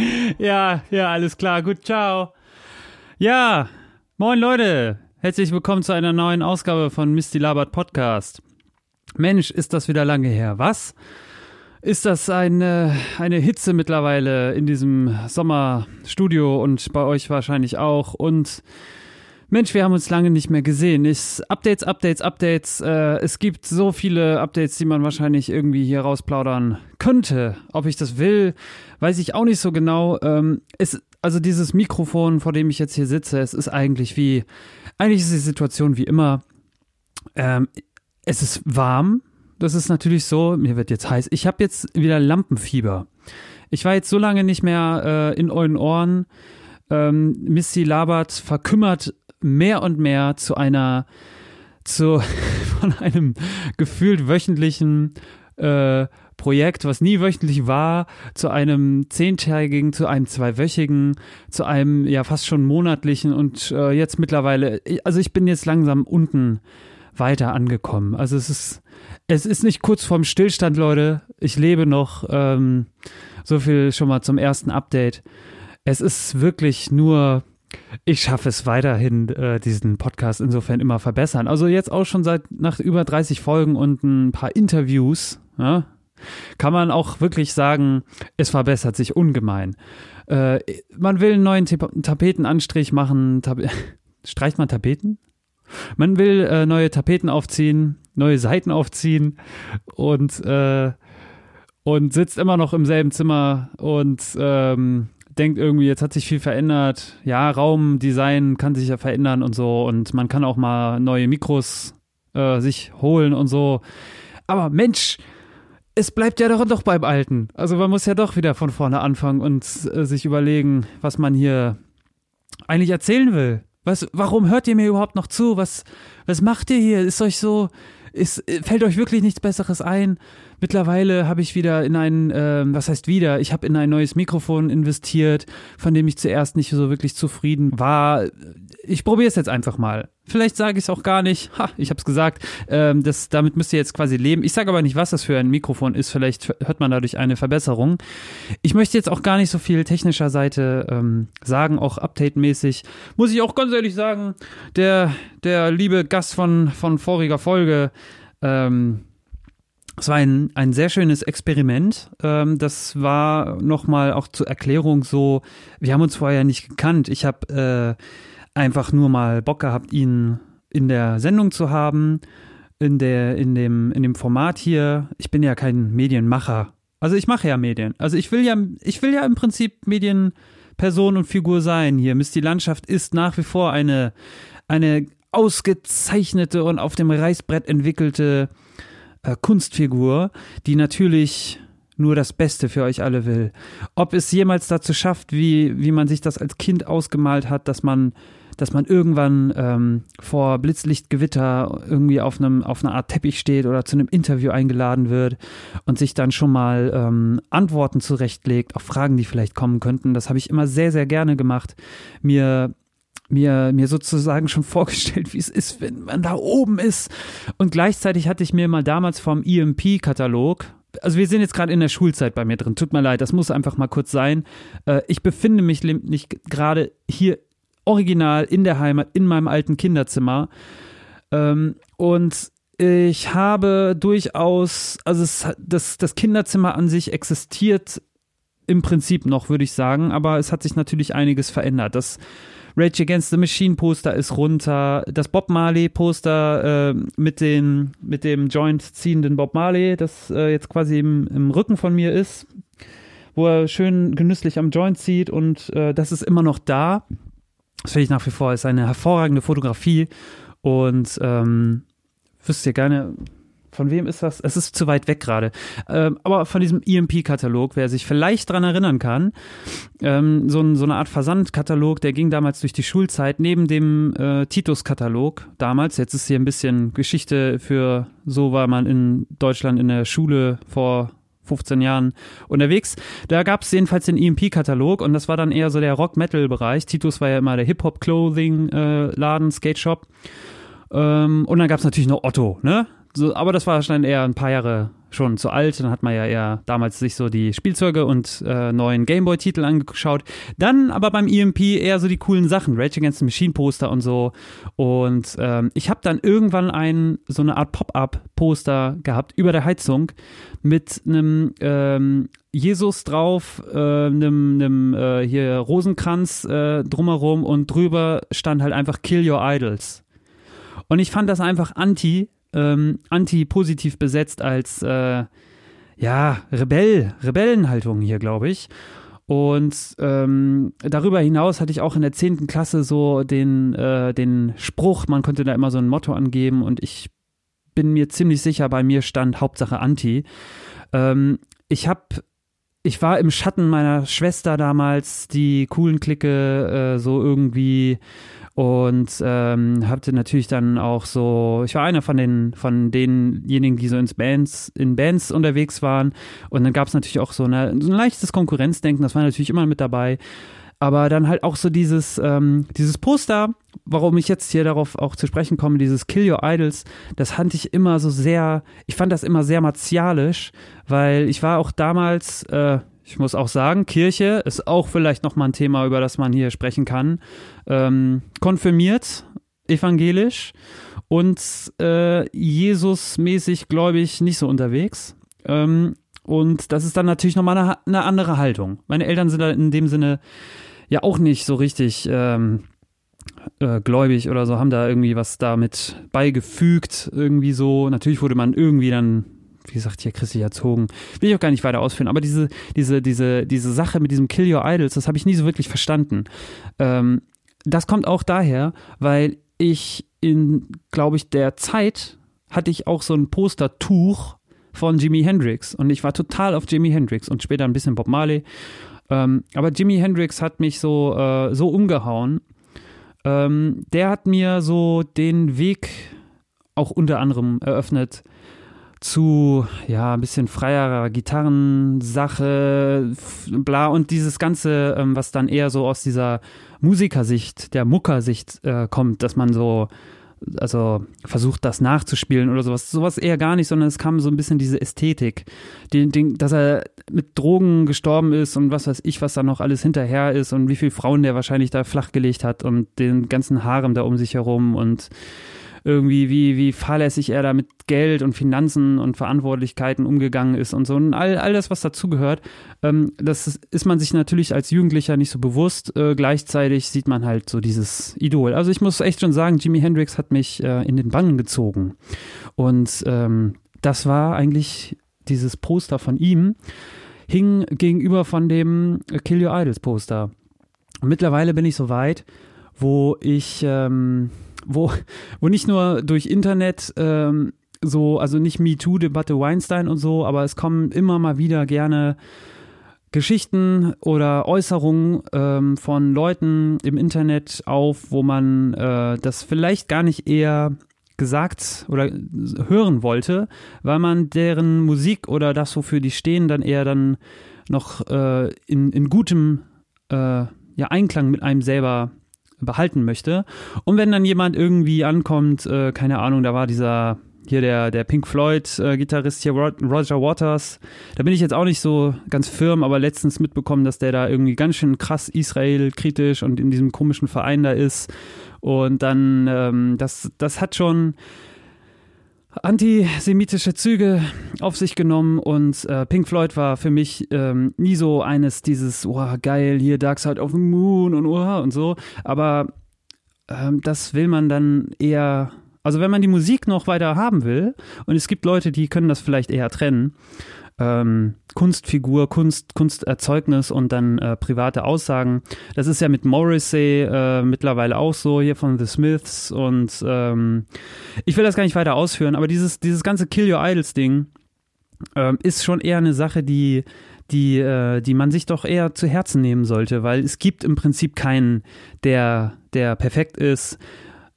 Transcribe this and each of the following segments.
ja, ja, alles klar. Gut, ciao. Ja, moin Leute. Herzlich willkommen zu einer neuen Ausgabe von Misty Labert Podcast. Mensch, ist das wieder lange her. Was? Ist das eine, eine Hitze mittlerweile in diesem Sommerstudio und bei euch wahrscheinlich auch? Und Mensch, wir haben uns lange nicht mehr gesehen. Ich, Updates, Updates, Updates. Äh, es gibt so viele Updates, die man wahrscheinlich irgendwie hier rausplaudern könnte. Ob ich das will, weiß ich auch nicht so genau. Ähm, es, also dieses Mikrofon, vor dem ich jetzt hier sitze, es ist eigentlich wie, eigentlich ist die Situation wie immer. Ähm, es ist warm. Das ist natürlich so. Mir wird jetzt heiß. Ich habe jetzt wieder Lampenfieber. Ich war jetzt so lange nicht mehr äh, in euren Ohren. Ähm, Missy labert verkümmert mehr und mehr zu einer, zu, von einem gefühlt wöchentlichen äh, Projekt, was nie wöchentlich war, zu einem zehntägigen, zu einem zweiwöchigen, zu einem ja fast schon monatlichen und äh, jetzt mittlerweile, also ich bin jetzt langsam unten weiter angekommen. Also es ist, es ist nicht kurz vorm Stillstand, Leute. Ich lebe noch. Ähm, so viel schon mal zum ersten Update. Es ist wirklich nur ich schaffe es weiterhin, äh, diesen Podcast insofern immer verbessern. Also jetzt auch schon seit nach über 30 Folgen und ein paar Interviews, ja, kann man auch wirklich sagen, es verbessert sich ungemein. Äh, man will einen neuen Tapetenanstrich machen. Tap Streicht man Tapeten? Man will äh, neue Tapeten aufziehen, neue Seiten aufziehen und, äh, und sitzt immer noch im selben Zimmer und ähm, denkt irgendwie, jetzt hat sich viel verändert. Ja, Raumdesign kann sich ja verändern und so. Und man kann auch mal neue Mikros äh, sich holen und so. Aber Mensch, es bleibt ja doch, doch beim Alten. Also man muss ja doch wieder von vorne anfangen und äh, sich überlegen, was man hier eigentlich erzählen will. Was, warum hört ihr mir überhaupt noch zu? Was, was macht ihr hier? Ist euch so, ist, fällt euch wirklich nichts Besseres ein? Mittlerweile habe ich wieder in ein, äh, was heißt wieder, ich habe in ein neues Mikrofon investiert, von dem ich zuerst nicht so wirklich zufrieden war. Ich probiere es jetzt einfach mal. Vielleicht sage ich es auch gar nicht. Ha, ich habe es gesagt. Ähm, das, damit müsst ihr jetzt quasi leben. Ich sage aber nicht, was das für ein Mikrofon ist. Vielleicht hört man dadurch eine Verbesserung. Ich möchte jetzt auch gar nicht so viel technischer Seite ähm, sagen, auch update-mäßig. Muss ich auch ganz ehrlich sagen, der, der liebe Gast von, von voriger Folge, ähm, es war ein, ein sehr schönes Experiment. Ähm, das war nochmal auch zur Erklärung so, wir haben uns vorher nicht gekannt. Ich habe äh, einfach nur mal Bock gehabt, ihn in der Sendung zu haben, in, der, in, dem, in dem Format hier. Ich bin ja kein Medienmacher. Also ich mache ja Medien. Also ich will ja, ich will ja im Prinzip Medienperson und Figur sein hier. Misty Landschaft ist nach wie vor eine, eine ausgezeichnete und auf dem Reißbrett entwickelte äh, Kunstfigur, die natürlich nur das Beste für euch alle will. Ob es jemals dazu schafft, wie, wie man sich das als Kind ausgemalt hat, dass man, dass man irgendwann ähm, vor Blitzlichtgewitter irgendwie auf einem, auf einer Art Teppich steht oder zu einem Interview eingeladen wird und sich dann schon mal ähm, Antworten zurechtlegt auf Fragen, die vielleicht kommen könnten. Das habe ich immer sehr, sehr gerne gemacht. Mir mir, mir sozusagen schon vorgestellt, wie es ist, wenn man da oben ist. Und gleichzeitig hatte ich mir mal damals vom EMP-Katalog, also wir sind jetzt gerade in der Schulzeit bei mir drin, tut mir leid, das muss einfach mal kurz sein. Äh, ich befinde mich nicht gerade hier original in der Heimat, in meinem alten Kinderzimmer. Ähm, und ich habe durchaus, also es, das, das Kinderzimmer an sich existiert im Prinzip noch, würde ich sagen, aber es hat sich natürlich einiges verändert. Das Rage Against the Machine Poster ist runter, das Bob Marley Poster äh, mit, den, mit dem Joint ziehenden Bob Marley, das äh, jetzt quasi im, im Rücken von mir ist, wo er schön genüsslich am Joint zieht und äh, das ist immer noch da. Das finde ich nach wie vor ist eine hervorragende Fotografie und ähm, wüsst ihr gerne, von wem ist das? Es ist zu weit weg gerade. Ähm, aber von diesem EMP-Katalog, wer sich vielleicht dran erinnern kann, ähm, so, ein, so, eine Art Versandkatalog, der ging damals durch die Schulzeit neben dem äh, Titus-Katalog damals. Jetzt ist hier ein bisschen Geschichte für so war man in Deutschland in der Schule vor 15 Jahren unterwegs. Da gab es jedenfalls den EMP-Katalog und das war dann eher so der Rock-Metal-Bereich. Titus war ja immer der Hip-Hop-Clothing-Laden, äh, Skate-Shop. Ähm, und dann gab es natürlich noch Otto, ne? So, aber das war schon eher ein paar Jahre schon zu alt. Dann hat man ja eher damals sich so die Spielzeuge und äh, neuen Gameboy-Titel angeschaut. Dann aber beim EMP eher so die coolen Sachen, Rage Against the Machine Poster und so. Und ähm, ich habe dann irgendwann ein so eine Art Pop-up-Poster gehabt über der Heizung mit einem ähm, Jesus drauf, äh, einem, einem äh, hier Rosenkranz äh, drumherum und drüber stand halt einfach Kill Your Idols. Und ich fand das einfach anti, ähm, anti-positiv besetzt als, äh, ja, Rebell, Rebellenhaltung hier, glaube ich. Und ähm, darüber hinaus hatte ich auch in der 10. Klasse so den, äh, den Spruch, man konnte da immer so ein Motto angeben und ich bin mir ziemlich sicher, bei mir stand Hauptsache Anti. Ähm, ich habe ich war im Schatten meiner Schwester damals, die coolen Clique, äh, so irgendwie und ähm, hatte natürlich dann auch so, ich war einer von den von denjenigen, die so ins Bands, in Bands unterwegs waren und dann gab es natürlich auch so, eine, so ein leichtes Konkurrenzdenken, das war natürlich immer mit dabei. Aber dann halt auch so dieses, ähm, dieses Poster, warum ich jetzt hier darauf auch zu sprechen komme, dieses Kill Your Idols, das fand ich immer so sehr, ich fand das immer sehr martialisch, weil ich war auch damals, äh, ich muss auch sagen, Kirche ist auch vielleicht nochmal ein Thema, über das man hier sprechen kann. Ähm, konfirmiert, evangelisch und äh, Jesus-mäßig, gläubig, nicht so unterwegs. Ähm, und das ist dann natürlich nochmal eine, eine andere Haltung. Meine Eltern sind da in dem Sinne ja auch nicht so richtig ähm, äh, gläubig oder so, haben da irgendwie was damit beigefügt, irgendwie so. Natürlich wurde man irgendwie dann wie gesagt, hier christlich erzogen. Will ich auch gar nicht weiter ausführen. Aber diese, diese, diese, diese Sache mit diesem Kill Your Idols, das habe ich nie so wirklich verstanden. Ähm, das kommt auch daher, weil ich in, glaube ich, der Zeit hatte ich auch so ein Postertuch von Jimi Hendrix und ich war total auf Jimi Hendrix und später ein bisschen Bob Marley. Ähm, aber Jimi Hendrix hat mich so, äh, so umgehauen. Ähm, der hat mir so den Weg auch unter anderem eröffnet, zu, ja, ein bisschen freierer Gitarrensache, bla, und dieses Ganze, ähm, was dann eher so aus dieser Musikersicht, der Muckersicht äh, kommt, dass man so, also versucht, das nachzuspielen oder sowas. Sowas eher gar nicht, sondern es kam so ein bisschen diese Ästhetik, den, den, dass er mit Drogen gestorben ist und was weiß ich, was da noch alles hinterher ist und wie viele Frauen der wahrscheinlich da flachgelegt hat und den ganzen Harem da um sich herum und irgendwie, wie, wie fahrlässig er da mit Geld und Finanzen und Verantwortlichkeiten umgegangen ist und so. Und all, all das, was dazugehört, ähm, das ist, man sich natürlich als Jugendlicher nicht so bewusst. Äh, gleichzeitig sieht man halt so dieses Idol. Also ich muss echt schon sagen, Jimi Hendrix hat mich äh, in den Bann gezogen. Und ähm, das war eigentlich dieses Poster von ihm, hing gegenüber von dem Kill Your Idols Poster. Und mittlerweile bin ich so weit, wo ich ähm, wo, wo nicht nur durch Internet ähm, so, also nicht MeToo-Debatte Weinstein und so, aber es kommen immer mal wieder gerne Geschichten oder Äußerungen ähm, von Leuten im Internet auf, wo man äh, das vielleicht gar nicht eher gesagt oder hören wollte, weil man deren Musik oder das, wofür die stehen, dann eher dann noch äh, in, in gutem äh, ja, Einklang mit einem selber behalten möchte. Und wenn dann jemand irgendwie ankommt, äh, keine Ahnung, da war dieser hier der, der Pink Floyd-Gitarrist äh, hier, Roger Waters. Da bin ich jetzt auch nicht so ganz firm, aber letztens mitbekommen, dass der da irgendwie ganz schön krass Israel-kritisch und in diesem komischen Verein da ist. Und dann, ähm, das, das hat schon antisemitische Züge auf sich genommen und äh, Pink Floyd war für mich ähm, nie so eines dieses, oh geil, hier Dark Side of the Moon und oh und so, aber ähm, das will man dann eher, also wenn man die Musik noch weiter haben will und es gibt Leute, die können das vielleicht eher trennen, ähm, Kunstfigur, Kunst, Kunsterzeugnis und dann äh, private Aussagen. Das ist ja mit Morrissey äh, mittlerweile auch so, hier von The Smiths und ähm, ich will das gar nicht weiter ausführen, aber dieses, dieses ganze Kill Your Idols Ding äh, ist schon eher eine Sache, die die, äh, die man sich doch eher zu Herzen nehmen sollte, weil es gibt im Prinzip keinen, der, der perfekt ist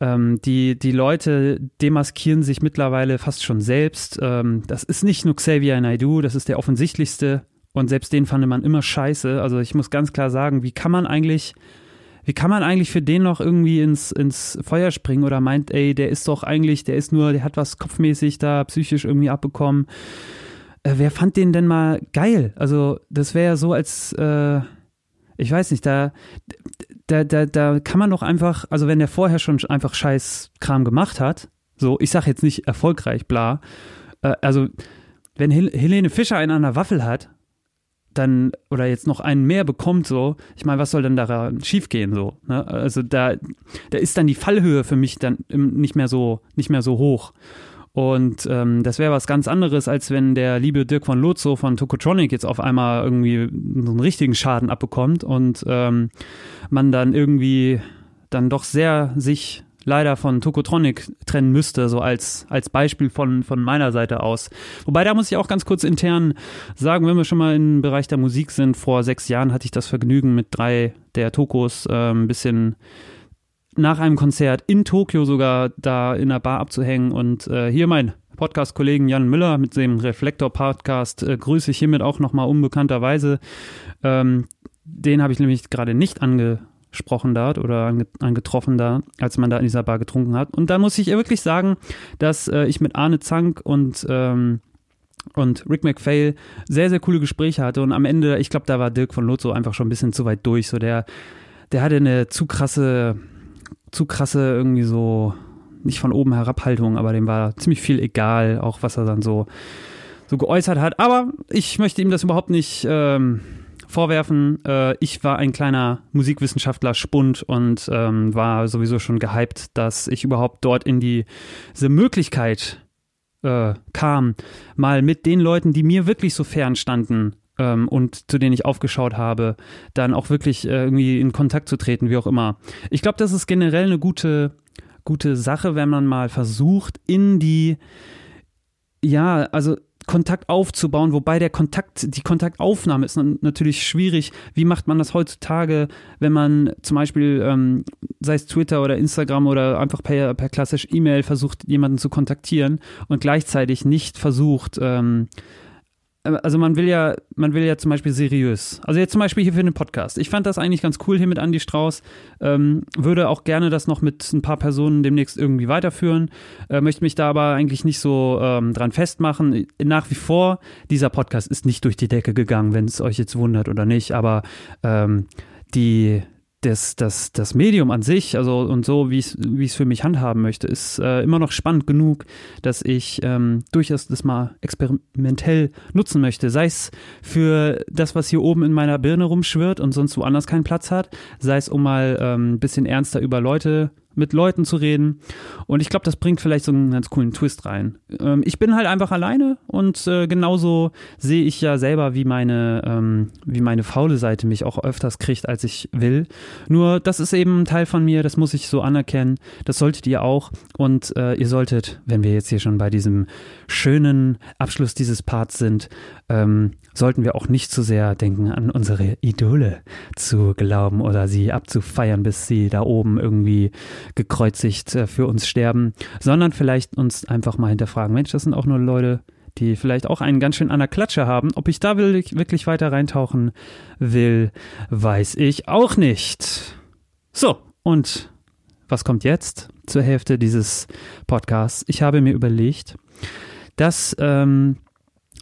ähm, die, die Leute demaskieren sich mittlerweile fast schon selbst. Ähm, das ist nicht nur Xavier Naidoo, das ist der offensichtlichste. Und selbst den fand man immer scheiße. Also ich muss ganz klar sagen, wie kann man eigentlich, wie kann man eigentlich für den noch irgendwie ins, ins Feuer springen oder meint, ey, der ist doch eigentlich, der ist nur, der hat was kopfmäßig da psychisch irgendwie abbekommen. äh, wer fand den denn mal geil? Also, das wäre ja so, als, äh, ich weiß nicht, da, da, da, da kann man doch einfach, also wenn der vorher schon einfach scheiß Kram gemacht hat, so, ich sag jetzt nicht erfolgreich, bla, äh, also, wenn Hel Helene Fischer einen an der Waffel hat, dann oder jetzt noch einen mehr bekommt, so, ich meine, was soll denn da schiefgehen, so? Ne? Also da, da ist dann die Fallhöhe für mich dann nicht mehr so, nicht mehr so hoch. Und ähm, das wäre was ganz anderes, als wenn der liebe Dirk von Lotso von Tokotronic jetzt auf einmal irgendwie so einen richtigen Schaden abbekommt und ähm, man dann irgendwie dann doch sehr sich leider von Tokotronic trennen müsste, so als, als Beispiel von, von meiner Seite aus. Wobei, da muss ich auch ganz kurz intern sagen, wenn wir schon mal im Bereich der Musik sind, vor sechs Jahren hatte ich das Vergnügen, mit drei der Tokos äh, ein bisschen nach einem Konzert in Tokio sogar da in der Bar abzuhängen und äh, hier mein Podcast-Kollegen Jan Müller mit dem Reflektor-Podcast äh, grüße ich hiermit auch nochmal unbekannterweise. Ähm, den habe ich nämlich gerade nicht ange gesprochen da oder angetroffen da, als man da in dieser Bar getrunken hat. Und da muss ich wirklich sagen, dass äh, ich mit Arne Zank und ähm, und Rick McPhail sehr, sehr coole Gespräche hatte. Und am Ende, ich glaube, da war Dirk von Lotso einfach schon ein bisschen zu weit durch. So der, der hatte eine zu krasse, zu krasse irgendwie so, nicht von oben Herabhaltung, aber dem war ziemlich viel egal, auch was er dann so, so geäußert hat. Aber ich möchte ihm das überhaupt nicht ähm, vorwerfen. Äh, ich war ein kleiner Musikwissenschaftler Spund und ähm, war sowieso schon gehypt, dass ich überhaupt dort in die, diese Möglichkeit äh, kam, mal mit den Leuten, die mir wirklich so fern standen, ähm, und zu denen ich aufgeschaut habe, dann auch wirklich äh, irgendwie in Kontakt zu treten, wie auch immer. Ich glaube, das ist generell eine gute, gute Sache, wenn man mal versucht, in die, ja, also Kontakt aufzubauen, wobei der Kontakt, die Kontaktaufnahme ist natürlich schwierig. Wie macht man das heutzutage, wenn man zum Beispiel, ähm, sei es Twitter oder Instagram oder einfach per, per klassisch E-Mail versucht, jemanden zu kontaktieren und gleichzeitig nicht versucht, ähm, also man will ja, man will ja zum Beispiel seriös. Also jetzt zum Beispiel hier für den Podcast. Ich fand das eigentlich ganz cool hier mit Andy Strauß. Ähm, würde auch gerne das noch mit ein paar Personen demnächst irgendwie weiterführen. Äh, möchte mich da aber eigentlich nicht so ähm, dran festmachen. Nach wie vor, dieser Podcast ist nicht durch die Decke gegangen, wenn es euch jetzt wundert oder nicht. Aber ähm, die, das, das, das Medium an sich, also und so, wie ich es für mich handhaben möchte, ist äh, immer noch spannend genug, dass ich ähm, durchaus das mal experimentell nutzen möchte. Sei es für das, was hier oben in meiner Birne rumschwirrt und sonst woanders keinen Platz hat, sei es um mal ähm, ein bisschen ernster über Leute mit Leuten zu reden. Und ich glaube, das bringt vielleicht so einen ganz coolen Twist rein. Ähm, ich bin halt einfach alleine und äh, genauso sehe ich ja selber, wie meine, ähm, wie meine faule Seite mich auch öfters kriegt, als ich will. Nur das ist eben ein Teil von mir, das muss ich so anerkennen. Das solltet ihr auch. Und äh, ihr solltet, wenn wir jetzt hier schon bei diesem schönen Abschluss dieses Parts sind, ähm, sollten wir auch nicht zu sehr denken, an unsere Idole zu glauben oder sie abzufeiern, bis sie da oben irgendwie gekreuzigt äh, für uns sterben, sondern vielleicht uns einfach mal hinterfragen, Mensch, das sind auch nur Leute, die vielleicht auch einen ganz schön an der Klatsche haben. Ob ich da wirklich weiter reintauchen will, weiß ich auch nicht. So, und was kommt jetzt zur Hälfte dieses Podcasts? Ich habe mir überlegt, dass ähm,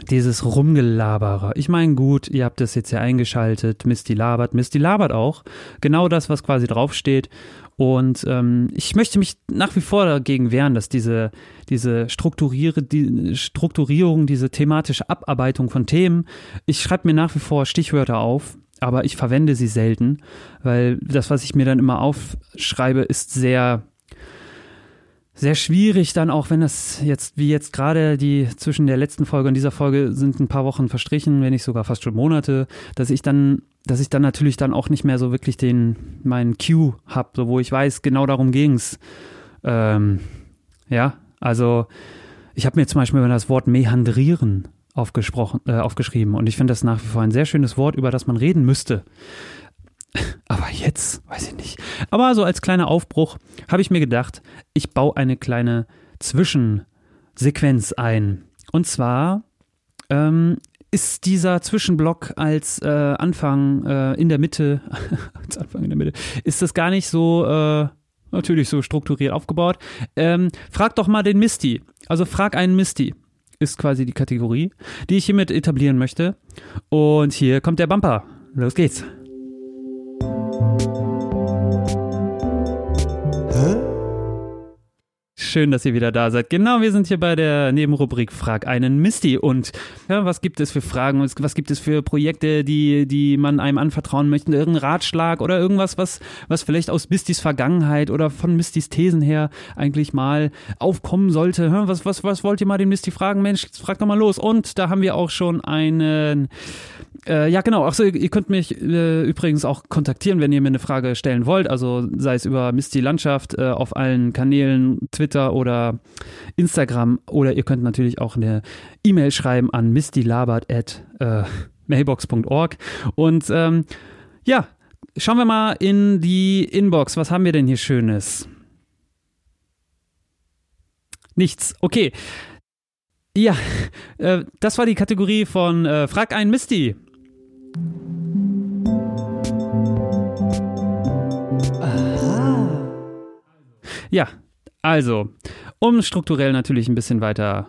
dieses Rumgelabere. Ich meine, gut, ihr habt das jetzt ja eingeschaltet, Misty labert, Misty labert auch. Genau das, was quasi draufsteht. Und ähm, ich möchte mich nach wie vor dagegen wehren, dass diese, diese Strukturiere, die Strukturierung, diese thematische Abarbeitung von Themen, ich schreibe mir nach wie vor Stichwörter auf, aber ich verwende sie selten, weil das, was ich mir dann immer aufschreibe, ist sehr sehr schwierig dann auch, wenn das jetzt, wie jetzt gerade die zwischen der letzten Folge und dieser Folge sind ein paar Wochen verstrichen, wenn nicht sogar fast schon Monate, dass ich dann, dass ich dann natürlich dann auch nicht mehr so wirklich den, meinen Cue hab, so wo ich weiß, genau darum ging's. Ähm, ja, also ich habe mir zum Beispiel über das Wort mehandrieren aufgesprochen, äh, aufgeschrieben und ich finde das nach wie vor ein sehr schönes Wort, über das man reden müsste. Aber jetzt, weiß ich nicht. Aber so als kleiner Aufbruch habe ich mir gedacht, ich baue eine kleine Zwischensequenz ein. Und zwar ähm, ist dieser Zwischenblock als äh, Anfang äh, in der Mitte, als Anfang in der Mitte, ist das gar nicht so äh, natürlich so strukturiert aufgebaut. Ähm, frag doch mal den Misty. Also frag einen Misty. ist quasi die Kategorie, die ich hiermit etablieren möchte. Und hier kommt der Bumper. Los geht's. Schön, dass ihr wieder da seid. Genau, wir sind hier bei der Nebenrubrik Frag einen Misty. Und ja, was gibt es für Fragen? Was gibt es für Projekte, die, die man einem anvertrauen möchte? Irgendein Ratschlag oder irgendwas, was, was vielleicht aus Mistys Vergangenheit oder von Mistys Thesen her eigentlich mal aufkommen sollte? Was, was, was wollt ihr mal den Misty fragen? Mensch, frag doch mal los. Und da haben wir auch schon einen äh, ja, genau. Achso, ihr, könnt mich äh, übrigens auch kontaktieren, wenn ihr mir eine Frage stellen wollt. Also sei es über Misty Landschaft äh, auf allen Kanälen, Twitter oder Instagram. Oder ihr könnt natürlich auch eine E-Mail schreiben an mistylabert at äh, mailbox.org. Und ähm, ja, schauen wir mal in die Inbox. Was haben wir denn hier Schönes? Nichts. Okay. Ja, äh, das war die Kategorie von äh, Frag ein Misty. Ja, also, um strukturell natürlich ein bisschen weiter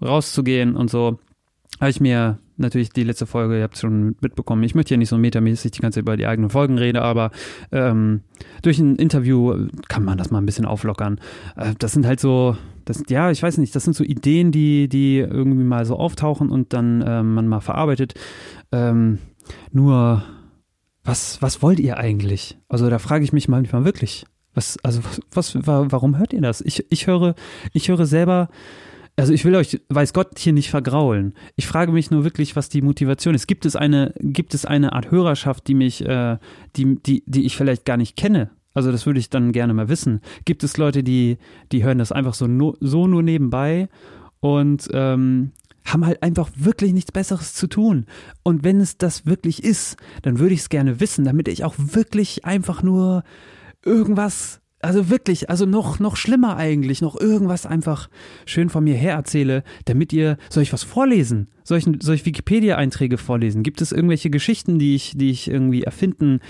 rauszugehen und so, habe ich mir natürlich die letzte Folge, ihr habt es schon mitbekommen, ich möchte ja nicht so metamäßig die ganze Zeit über die eigenen Folgen reden, aber ähm, durch ein Interview kann man das mal ein bisschen auflockern. Äh, das sind halt so, das, ja, ich weiß nicht, das sind so Ideen, die, die irgendwie mal so auftauchen und dann äh, man mal verarbeitet. Ähm, nur, was, was wollt ihr eigentlich? Also da frage ich mich manchmal wirklich, was, also was, warum hört ihr das? Ich, ich höre, ich höre selber, also ich will euch, weiß Gott, hier nicht vergraulen. Ich frage mich nur wirklich, was die Motivation ist. Gibt es eine, gibt es eine Art Hörerschaft, die mich, äh, die, die, die ich vielleicht gar nicht kenne? Also das würde ich dann gerne mal wissen. Gibt es Leute, die, die hören das einfach so, no, so nur nebenbei und ähm, haben halt einfach wirklich nichts Besseres zu tun. Und wenn es das wirklich ist, dann würde ich es gerne wissen, damit ich auch wirklich einfach nur irgendwas, also wirklich, also noch, noch schlimmer eigentlich, noch irgendwas einfach schön von mir her erzähle, damit ihr, soll ich was vorlesen? Soll ich, ich Wikipedia-Einträge vorlesen? Gibt es irgendwelche Geschichten, die ich, die ich irgendwie erfinden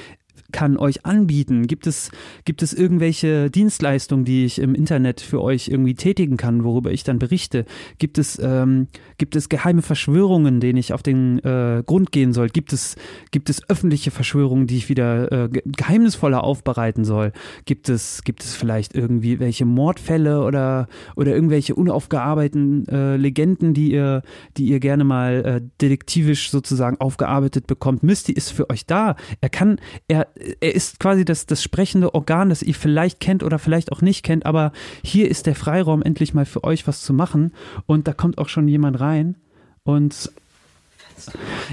kann euch anbieten? Gibt es, gibt es irgendwelche Dienstleistungen, die ich im Internet für euch irgendwie tätigen kann, worüber ich dann berichte? Gibt es, ähm, gibt es geheime Verschwörungen, denen ich auf den äh, Grund gehen soll? Gibt es, gibt es öffentliche Verschwörungen, die ich wieder äh, geheimnisvoller aufbereiten soll? Gibt es, gibt es vielleicht irgendwie welche Mordfälle oder, oder irgendwelche unaufgearbeiteten äh, Legenden, die ihr, die ihr gerne mal äh, detektivisch sozusagen aufgearbeitet bekommt? Misty ist für euch da. Er kann, er, er ist quasi das, das sprechende Organ, das ihr vielleicht kennt oder vielleicht auch nicht kennt, aber hier ist der Freiraum, endlich mal für euch was zu machen. Und da kommt auch schon jemand rein und.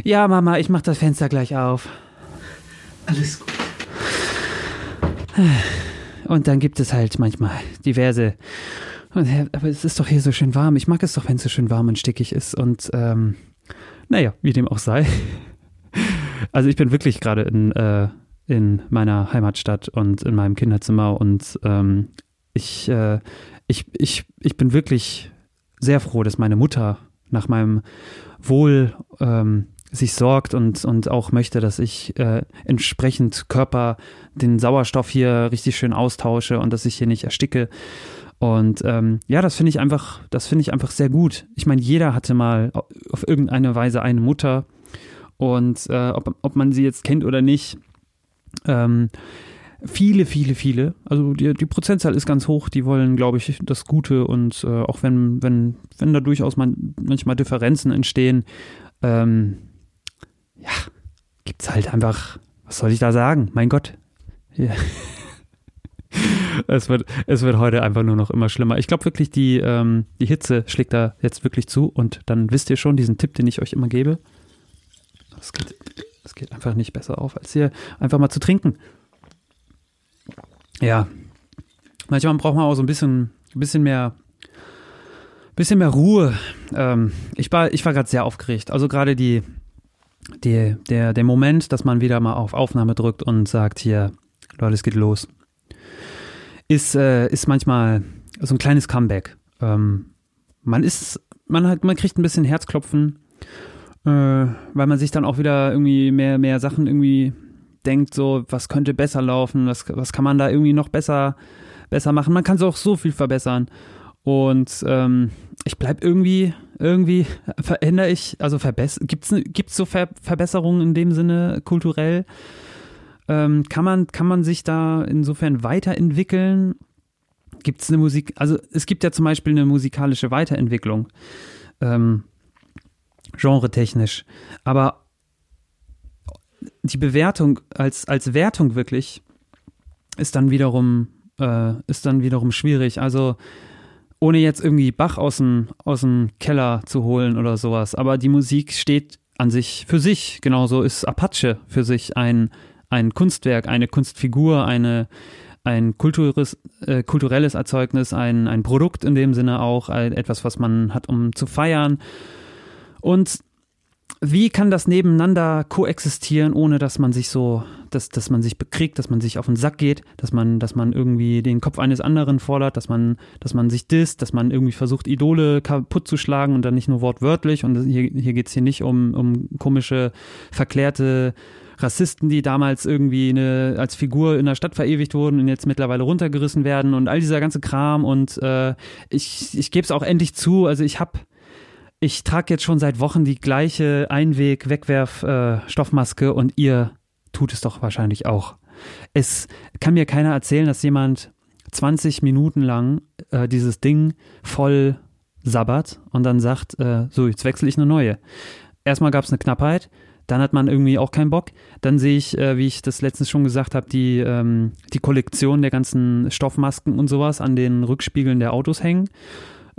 Ja, Mama, ich mach das Fenster gleich auf. Alles gut. Und dann gibt es halt manchmal diverse. Aber es ist doch hier so schön warm. Ich mag es doch, wenn es so schön warm und stickig ist. Und ähm, naja, wie dem auch sei. Also ich bin wirklich gerade in äh, in meiner Heimatstadt und in meinem Kinderzimmer und ähm, ich, äh, ich, ich, ich bin wirklich sehr froh, dass meine Mutter nach meinem Wohl ähm, sich sorgt und, und auch möchte, dass ich äh, entsprechend Körper den Sauerstoff hier richtig schön austausche und dass ich hier nicht ersticke. Und ähm, ja, das finde ich einfach, das finde ich einfach sehr gut. Ich meine, jeder hatte mal auf irgendeine Weise eine Mutter und äh, ob, ob man sie jetzt kennt oder nicht, ähm, viele, viele, viele, also die, die Prozentzahl ist ganz hoch, die wollen, glaube ich, das Gute und äh, auch wenn, wenn, wenn da durchaus man, manchmal Differenzen entstehen, ähm, ja, gibt es halt einfach, was soll ich da sagen? Mein Gott. Ja. es, wird, es wird heute einfach nur noch immer schlimmer. Ich glaube wirklich, die, ähm, die Hitze schlägt da jetzt wirklich zu und dann wisst ihr schon diesen Tipp, den ich euch immer gebe. Es geht geht einfach nicht besser auf, als hier einfach mal zu trinken. Ja, manchmal braucht man auch so ein bisschen, ein bisschen mehr, bisschen mehr Ruhe. Ähm, ich war, ich war gerade sehr aufgeregt. Also gerade die, die, der, der Moment, dass man wieder mal auf Aufnahme drückt und sagt hier, Leute, es geht los, ist, äh, ist manchmal so ein kleines Comeback. Ähm, man ist, man hat, man kriegt ein bisschen Herzklopfen weil man sich dann auch wieder irgendwie mehr, mehr Sachen irgendwie denkt, so, was könnte besser laufen, was, was kann man da irgendwie noch besser, besser machen. Man kann es auch so viel verbessern. Und ähm, ich bleibe irgendwie, irgendwie verändere ich, also gibt es so Ver Verbesserungen in dem Sinne kulturell? Ähm, kann, man, kann man sich da insofern weiterentwickeln? Gibt es eine Musik, also es gibt ja zum Beispiel eine musikalische Weiterentwicklung, ähm, genretechnisch, aber die Bewertung als, als Wertung wirklich ist dann wiederum, äh, ist dann wiederum schwierig. Also ohne jetzt irgendwie Bach aus dem, aus dem Keller zu holen oder sowas. Aber die Musik steht an sich für sich. Genauso ist Apache für sich ein, ein Kunstwerk, eine Kunstfigur, eine, ein kulturelles, äh, kulturelles Erzeugnis, ein, ein Produkt in dem Sinne auch, etwas, was man hat, um zu feiern. Und wie kann das nebeneinander koexistieren, ohne dass man sich so, dass, dass man sich bekriegt, dass man sich auf den Sack geht, dass man, dass man irgendwie den Kopf eines anderen fordert, dass man, dass man sich disst, dass man irgendwie versucht, Idole kaputt zu schlagen und dann nicht nur wortwörtlich. Und hier, hier geht es hier nicht um, um komische, verklärte Rassisten, die damals irgendwie eine, als Figur in der Stadt verewigt wurden und jetzt mittlerweile runtergerissen werden und all dieser ganze Kram. Und äh, ich, ich gebe es auch endlich zu, also ich habe ich trage jetzt schon seit Wochen die gleiche Einweg-Wegwerf-Stoffmaske äh, und ihr tut es doch wahrscheinlich auch. Es kann mir keiner erzählen, dass jemand 20 Minuten lang äh, dieses Ding voll sabbert und dann sagt, äh, so, jetzt wechsle ich eine neue. Erstmal gab es eine Knappheit, dann hat man irgendwie auch keinen Bock. Dann sehe ich, äh, wie ich das letztens schon gesagt habe, die, ähm, die Kollektion der ganzen Stoffmasken und sowas an den Rückspiegeln der Autos hängen.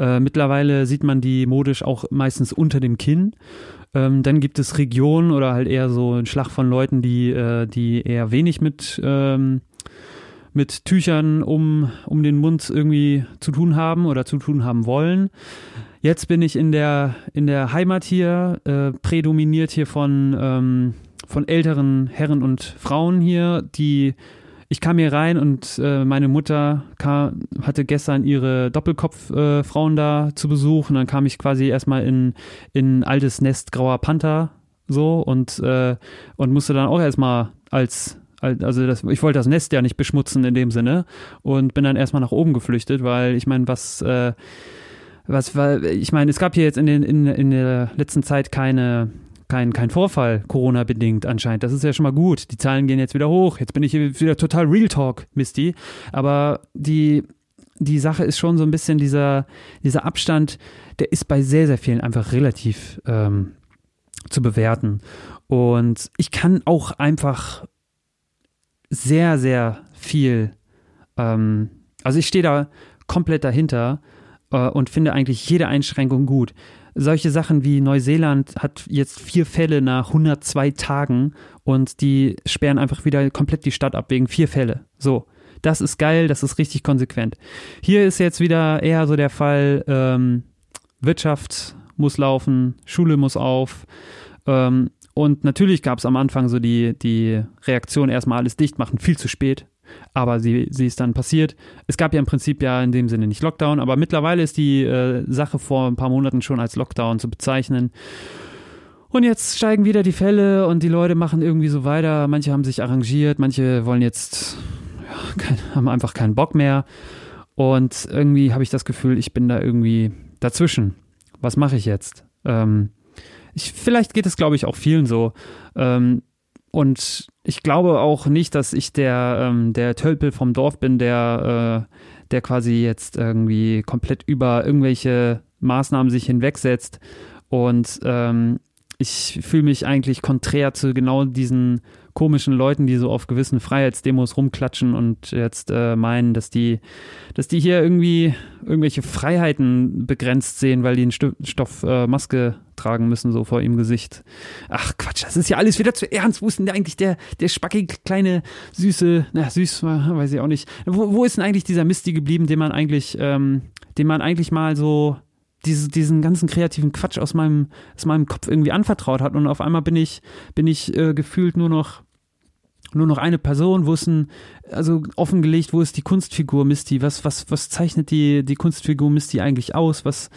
Äh, mittlerweile sieht man die modisch auch meistens unter dem Kinn. Ähm, dann gibt es Regionen oder halt eher so ein Schlag von Leuten, die, äh, die eher wenig mit, ähm, mit Tüchern um, um den Mund irgendwie zu tun haben oder zu tun haben wollen. Jetzt bin ich in der, in der Heimat hier, äh, prädominiert hier von, ähm, von älteren Herren und Frauen hier, die ich kam hier rein und äh, meine Mutter kam, hatte gestern ihre Doppelkopffrauen äh, da zu Besuch und dann kam ich quasi erstmal in, in ein altes Nest grauer Panther so und, äh, und musste dann auch erstmal als also das, ich wollte das Nest ja nicht beschmutzen in dem Sinne und bin dann erstmal nach oben geflüchtet, weil ich meine, was, äh, was war, ich meine, es gab hier jetzt in, den, in, in der letzten Zeit keine, kein, kein Vorfall, Corona-bedingt anscheinend. Das ist ja schon mal gut. Die Zahlen gehen jetzt wieder hoch. Jetzt bin ich hier wieder total Real Talk, Misty. Aber die, die Sache ist schon so ein bisschen dieser, dieser Abstand, der ist bei sehr, sehr vielen einfach relativ ähm, zu bewerten. Und ich kann auch einfach sehr, sehr viel, ähm, also ich stehe da komplett dahinter äh, und finde eigentlich jede Einschränkung gut solche Sachen wie Neuseeland hat jetzt vier Fälle nach 102 Tagen und die sperren einfach wieder komplett die Stadt ab wegen vier Fälle. So. Das ist geil, das ist richtig konsequent. Hier ist jetzt wieder eher so der Fall, ähm, Wirtschaft muss laufen, Schule muss auf. Ähm, und natürlich gab es am Anfang so die, die Reaktion, erstmal alles dicht machen, viel zu spät aber sie, sie ist dann passiert. Es gab ja im Prinzip ja in dem Sinne nicht Lockdown, aber mittlerweile ist die äh, Sache vor ein paar Monaten schon als Lockdown zu bezeichnen. Und jetzt steigen wieder die Fälle und die Leute machen irgendwie so weiter. Manche haben sich arrangiert, manche wollen jetzt, ja, kein, haben einfach keinen Bock mehr. Und irgendwie habe ich das Gefühl, ich bin da irgendwie dazwischen. Was mache ich jetzt? Ähm, ich, vielleicht geht es, glaube ich, auch vielen so. Ähm, und ich glaube auch nicht, dass ich der, ähm, der Tölpel vom Dorf bin, der, äh, der quasi jetzt irgendwie komplett über irgendwelche Maßnahmen sich hinwegsetzt. Und ähm, ich fühle mich eigentlich konträr zu genau diesen komischen Leuten, die so auf gewissen Freiheitsdemos rumklatschen und jetzt äh, meinen, dass die, dass die hier irgendwie irgendwelche Freiheiten begrenzt sehen, weil die einen St Stoff äh, Maske tragen müssen, so vor ihrem Gesicht. Ach Quatsch, das ist ja alles wieder zu ernst. Wo ist denn eigentlich der, der spackige, kleine, süße, na süß, weiß ich auch nicht. Wo, wo ist denn eigentlich dieser Misty geblieben, den man eigentlich, ähm, den man eigentlich mal so diese, diesen ganzen kreativen Quatsch aus meinem, aus meinem Kopf irgendwie anvertraut hat und auf einmal bin ich, bin ich äh, gefühlt nur noch nur noch eine Person, wo ist ein, also offengelegt, wo ist die Kunstfigur Misty? Was, was, was zeichnet die, die Kunstfigur Misty eigentlich aus? Was,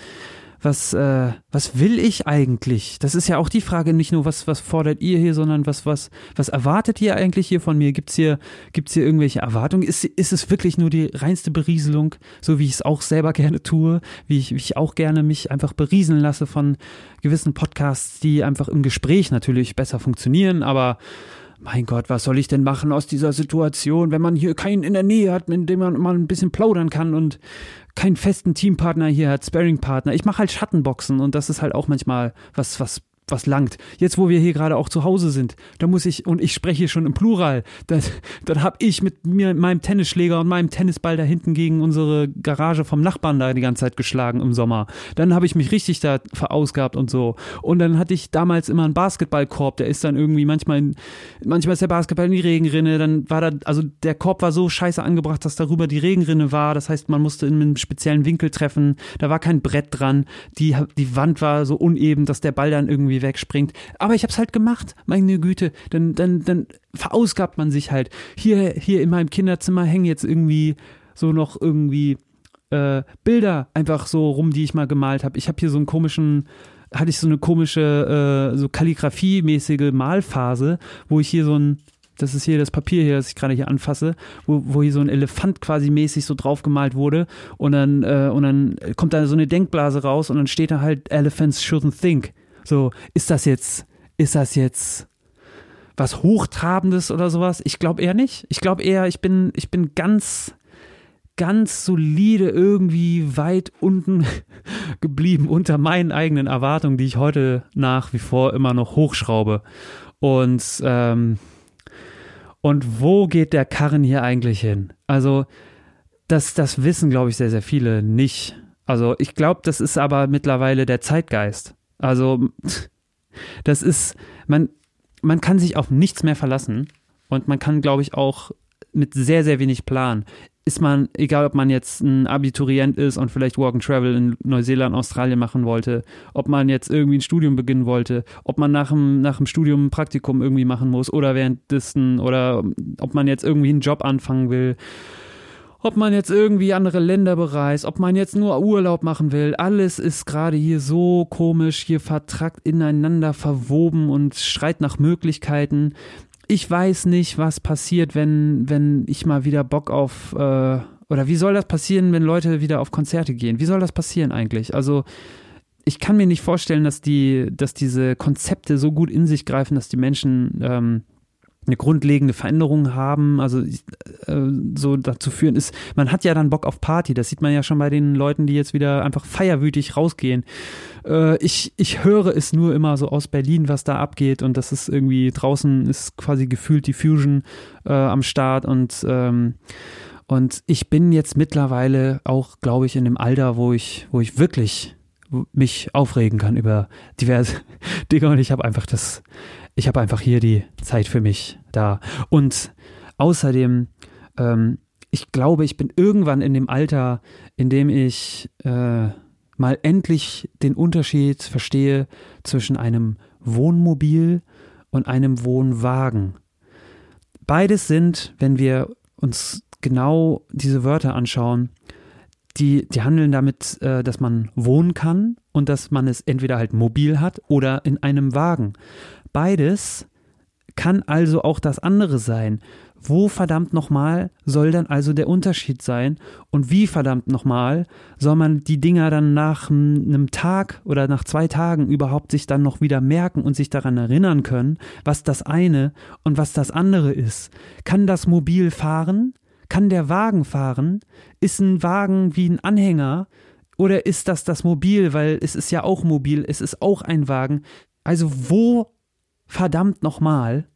was, äh, was will ich eigentlich? Das ist ja auch die Frage, nicht nur, was, was fordert ihr hier, sondern was, was, was erwartet ihr eigentlich hier von mir? Gibt's hier, gibt's hier irgendwelche Erwartungen? Ist, ist es wirklich nur die reinste Berieselung, so wie ich es auch selber gerne tue, wie ich, wie ich auch gerne mich einfach berieseln lasse von gewissen Podcasts, die einfach im Gespräch natürlich besser funktionieren, aber mein Gott, was soll ich denn machen aus dieser Situation, wenn man hier keinen in der Nähe hat, mit dem man mal ein bisschen plaudern kann und keinen festen Teampartner hier hat, Sparringpartner. Ich mache halt Schattenboxen und das ist halt auch manchmal was, was was langt. Jetzt, wo wir hier gerade auch zu Hause sind, da muss ich, und ich spreche schon im Plural, dann, habe ich mit mir, meinem Tennisschläger und meinem Tennisball da hinten gegen unsere Garage vom Nachbarn da die ganze Zeit geschlagen im Sommer. Dann habe ich mich richtig da verausgabt und so. Und dann hatte ich damals immer einen Basketballkorb, der ist dann irgendwie manchmal, in, manchmal ist der Basketball in die Regenrinne, dann war da, also der Korb war so scheiße angebracht, dass darüber die Regenrinne war. Das heißt, man musste in einem speziellen Winkel treffen. Da war kein Brett dran. Die, die Wand war so uneben, dass der Ball dann irgendwie wegspringt. Aber ich habe es halt gemacht, meine Güte. Dann, dann, dann verausgabt man sich halt. Hier, hier in meinem Kinderzimmer hängen jetzt irgendwie so noch irgendwie äh, Bilder einfach so rum, die ich mal gemalt habe. Ich habe hier so einen komischen hatte ich so eine komische, äh, so Kalligrafie-mäßige Malphase, wo ich hier so ein, das ist hier das Papier hier, das ich gerade hier anfasse, wo, wo hier so ein Elefant quasi mäßig so draufgemalt wurde und dann, äh, und dann kommt da so eine Denkblase raus und dann steht da halt Elephants shouldn't think. So, ist das jetzt, ist das jetzt was Hochtrabendes oder sowas? Ich glaube eher nicht. Ich glaube eher, ich bin, ich bin ganz, ganz solide irgendwie weit unten geblieben unter meinen eigenen Erwartungen, die ich heute nach wie vor immer noch hochschraube. Und, ähm, und wo geht der Karren hier eigentlich hin? Also, das, das wissen, glaube ich, sehr, sehr viele nicht. Also, ich glaube, das ist aber mittlerweile der Zeitgeist. Also, das ist, man, man kann sich auf nichts mehr verlassen und man kann, glaube ich, auch mit sehr, sehr wenig Plan. Ist man, egal ob man jetzt ein Abiturient ist und vielleicht Walk and Travel in Neuseeland, Australien machen wollte, ob man jetzt irgendwie ein Studium beginnen wollte, ob man nach dem, nach dem Studium ein Praktikum irgendwie machen muss oder währenddessen oder ob man jetzt irgendwie einen Job anfangen will ob man jetzt irgendwie andere Länder bereist, ob man jetzt nur Urlaub machen will, alles ist gerade hier so komisch, hier vertrackt ineinander verwoben und schreit nach Möglichkeiten. Ich weiß nicht, was passiert, wenn, wenn ich mal wieder Bock auf, äh, oder wie soll das passieren, wenn Leute wieder auf Konzerte gehen? Wie soll das passieren eigentlich? Also, ich kann mir nicht vorstellen, dass die, dass diese Konzepte so gut in sich greifen, dass die Menschen ähm, eine grundlegende Veränderung haben, also äh, so dazu führen ist, man hat ja dann Bock auf Party, das sieht man ja schon bei den Leuten, die jetzt wieder einfach feierwütig rausgehen. Äh, ich, ich höre es nur immer so aus Berlin, was da abgeht. Und das ist irgendwie, draußen ist quasi gefühlt die Fusion äh, am Start. Und ähm, und ich bin jetzt mittlerweile auch, glaube ich, in dem Alter, wo ich, wo ich wirklich mich aufregen kann über diverse Dinge. Und ich habe einfach das, ich habe einfach hier die Zeit für mich da. Und außerdem, ähm, ich glaube, ich bin irgendwann in dem Alter, in dem ich äh, mal endlich den Unterschied verstehe zwischen einem Wohnmobil und einem Wohnwagen. Beides sind, wenn wir uns genau diese Wörter anschauen, die, die handeln damit, äh, dass man wohnen kann und dass man es entweder halt mobil hat oder in einem Wagen. Beides kann also auch das andere sein. Wo verdammt nochmal soll dann also der Unterschied sein? Und wie verdammt nochmal soll man die Dinger dann nach einem Tag oder nach zwei Tagen überhaupt sich dann noch wieder merken und sich daran erinnern können, was das eine und was das andere ist? Kann das Mobil fahren? Kann der Wagen fahren? Ist ein Wagen wie ein Anhänger? Oder ist das das Mobil? Weil es ist ja auch mobil, es ist auch ein Wagen. Also wo verdammt nochmal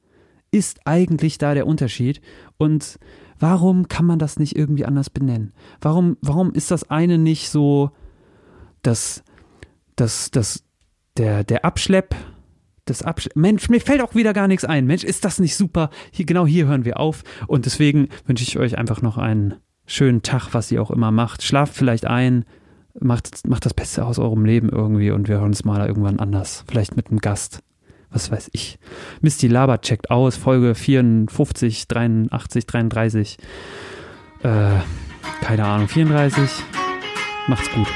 ist eigentlich da der Unterschied? Und warum kann man das nicht irgendwie anders benennen? Warum, warum ist das eine nicht so, dass, dass, dass der, der Abschlepp, das Abschlepp, Mensch, mir fällt auch wieder gar nichts ein. Mensch, ist das nicht super? Hier, genau hier hören wir auf. Und deswegen wünsche ich euch einfach noch einen schönen Tag, was ihr auch immer macht. Schlaft vielleicht ein, macht, macht das Beste aus eurem Leben irgendwie und wir hören uns mal irgendwann anders. Vielleicht mit einem Gast was weiß ich. Misty Laber checkt aus, Folge 54, 83, 33. Äh, keine Ahnung, 34. Macht's gut.